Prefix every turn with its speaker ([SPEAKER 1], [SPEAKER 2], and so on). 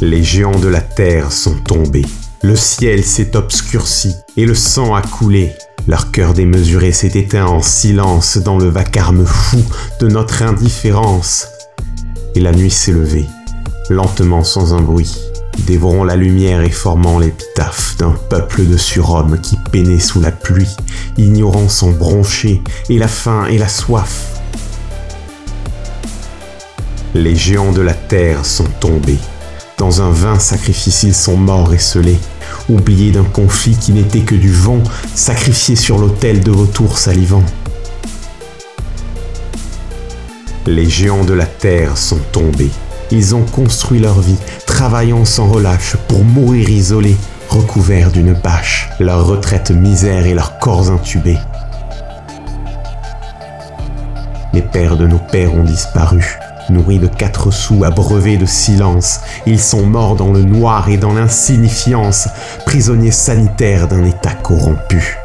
[SPEAKER 1] Les géants de la terre sont tombés. Le ciel s'est obscurci et le sang a coulé. Leur cœur démesuré s'est éteint en silence dans le vacarme fou de notre indifférence. Et la nuit s'est levée, lentement sans un bruit, dévorant la lumière et formant l'épitaphe d'un peuple de surhommes qui peinait sous la pluie, ignorant son broncher et la faim et la soif. Les géants de la terre sont tombés. Dans un vain sacrifice, ils sont morts et scellés, oubliés d'un conflit qui n'était que du vent, sacrifiés sur l'autel de vautours salivants. Les géants de la terre sont tombés. Ils ont construit leur vie, travaillant sans relâche pour mourir isolés, recouverts d'une bâche, leur retraite misère et leurs corps intubés. Les pères de nos pères ont disparu, nourris de quatre sous, abreuvés de silence. Ils sont morts dans le noir et dans l'insignifiance, prisonniers sanitaires d'un état corrompu.